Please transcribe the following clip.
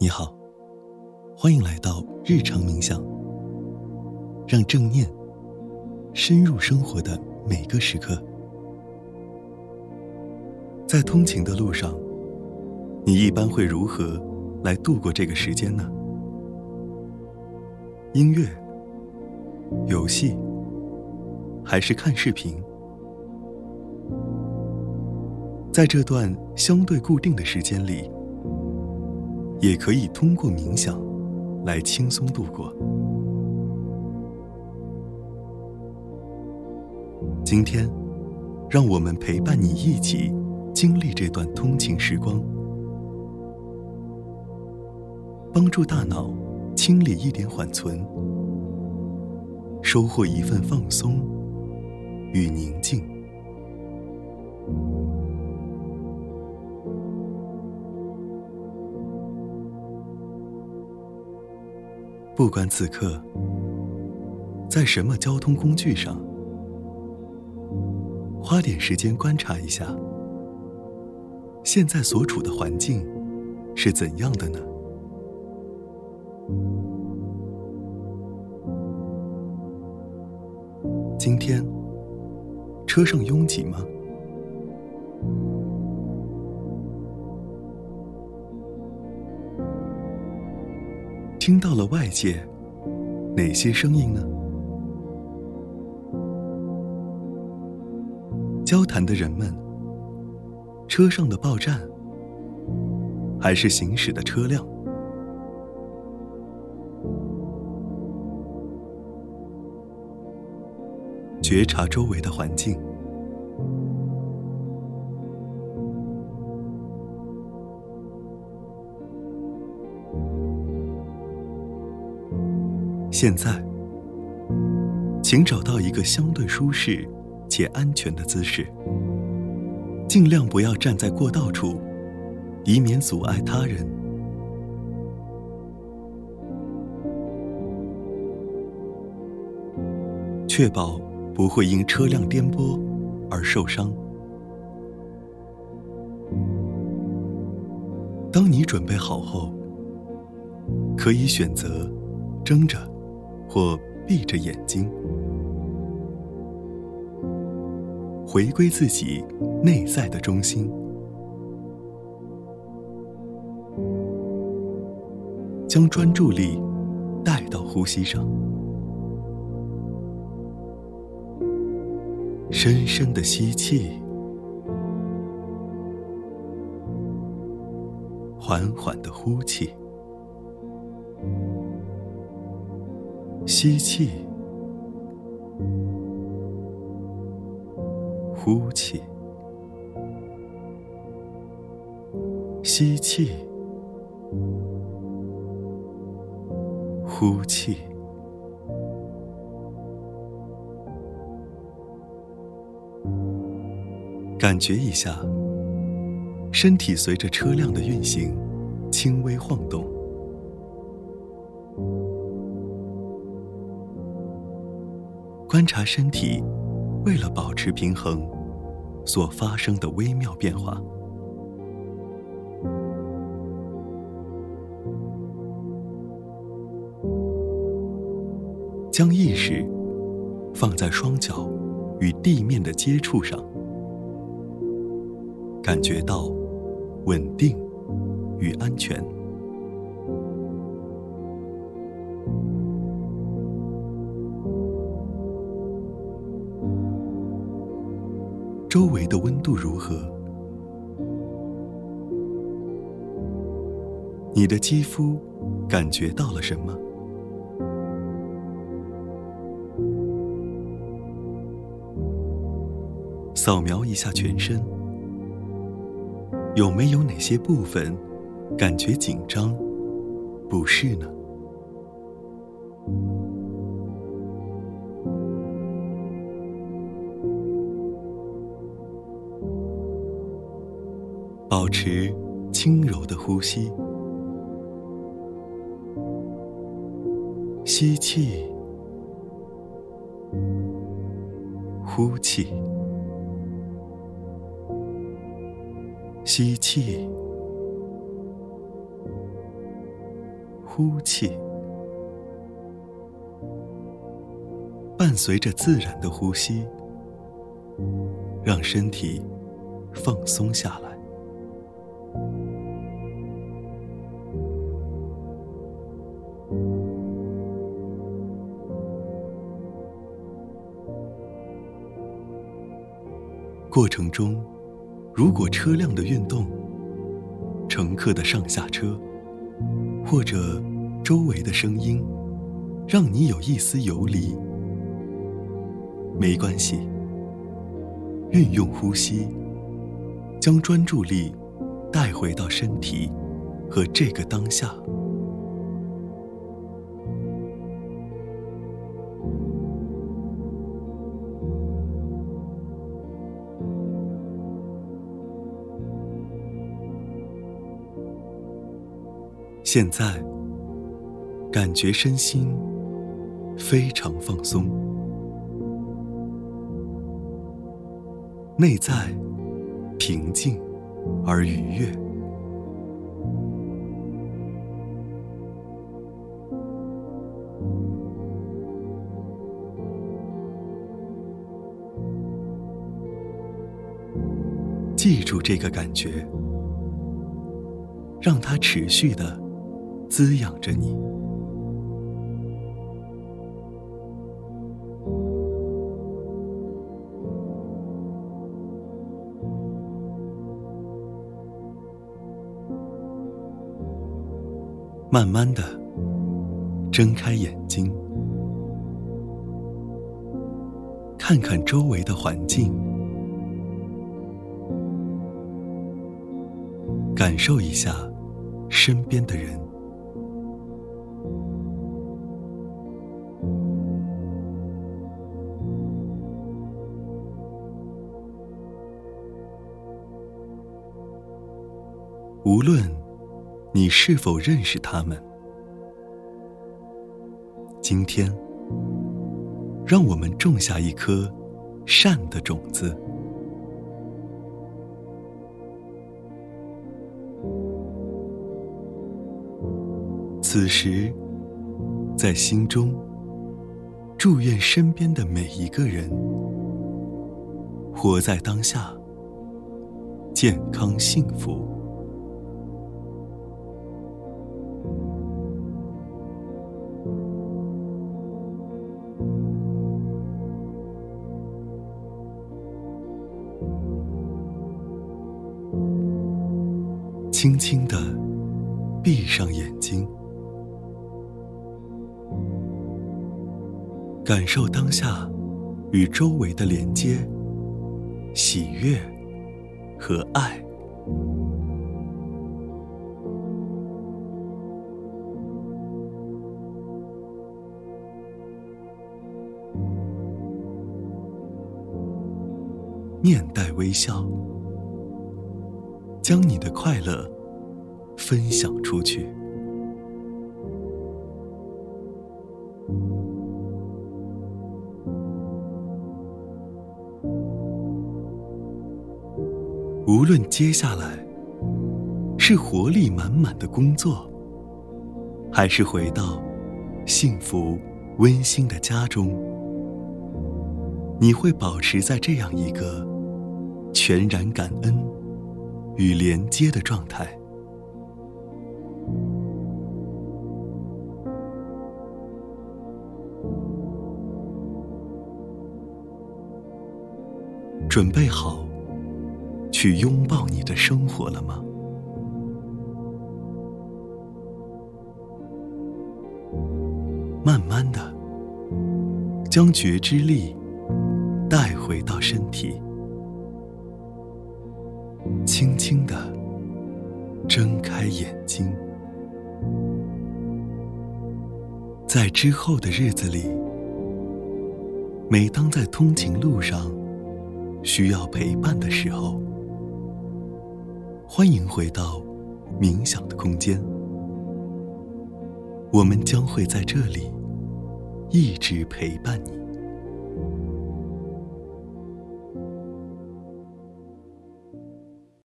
你好，欢迎来到日常冥想，让正念深入生活的每个时刻。在通勤的路上，你一般会如何来度过这个时间呢？音乐、游戏，还是看视频？在这段相对固定的时间里。也可以通过冥想来轻松度过。今天，让我们陪伴你一起经历这段通勤时光，帮助大脑清理一点缓存，收获一份放松与宁静。不管此刻在什么交通工具上，花点时间观察一下，现在所处的环境是怎样的呢？今天车上拥挤吗？听到了外界哪些声音呢？交谈的人们，车上的报站，还是行驶的车辆？觉察周围的环境。现在，请找到一个相对舒适且安全的姿势，尽量不要站在过道处，以免阻碍他人。确保不会因车辆颠簸而受伤。当你准备好后，可以选择睁着。或闭着眼睛，回归自己内在的中心，将专注力带到呼吸上，深深的吸气，缓缓的呼气。吸气，呼气，吸气，呼气。感觉一下，身体随着车辆的运行，轻微晃动。观察身体为了保持平衡所发生的微妙变化，将意识放在双脚与地面的接触上，感觉到稳定与安全。周围的温度如何？你的肌肤感觉到了什么？扫描一下全身，有没有哪些部分感觉紧张、不适呢？保持轻柔的呼吸，吸气，呼气，吸气，呼气，伴随着自然的呼吸，让身体放松下来。过程中，如果车辆的运动、乘客的上下车，或者周围的声音，让你有一丝游离，没关系。运用呼吸，将专注力带回到身体和这个当下。现在，感觉身心非常放松，内在平静而愉悦。记住这个感觉，让它持续的。滋养着你，慢慢的睁开眼睛，看看周围的环境，感受一下身边的人。无论你是否认识他们，今天，让我们种下一颗善的种子。此时，在心中祝愿身边的每一个人活在当下，健康幸福。轻轻的闭上眼睛，感受当下与周围的连接、喜悦和爱。面带微笑。将你的快乐分享出去。无论接下来是活力满满的工作，还是回到幸福温馨的家中，你会保持在这样一个全然感恩。与连接的状态，准备好去拥抱你的生活了吗？慢慢的，将觉知力带回到身体。轻轻的睁开眼睛，在之后的日子里，每当在通勤路上需要陪伴的时候，欢迎回到冥想的空间，我们将会在这里一直陪伴你。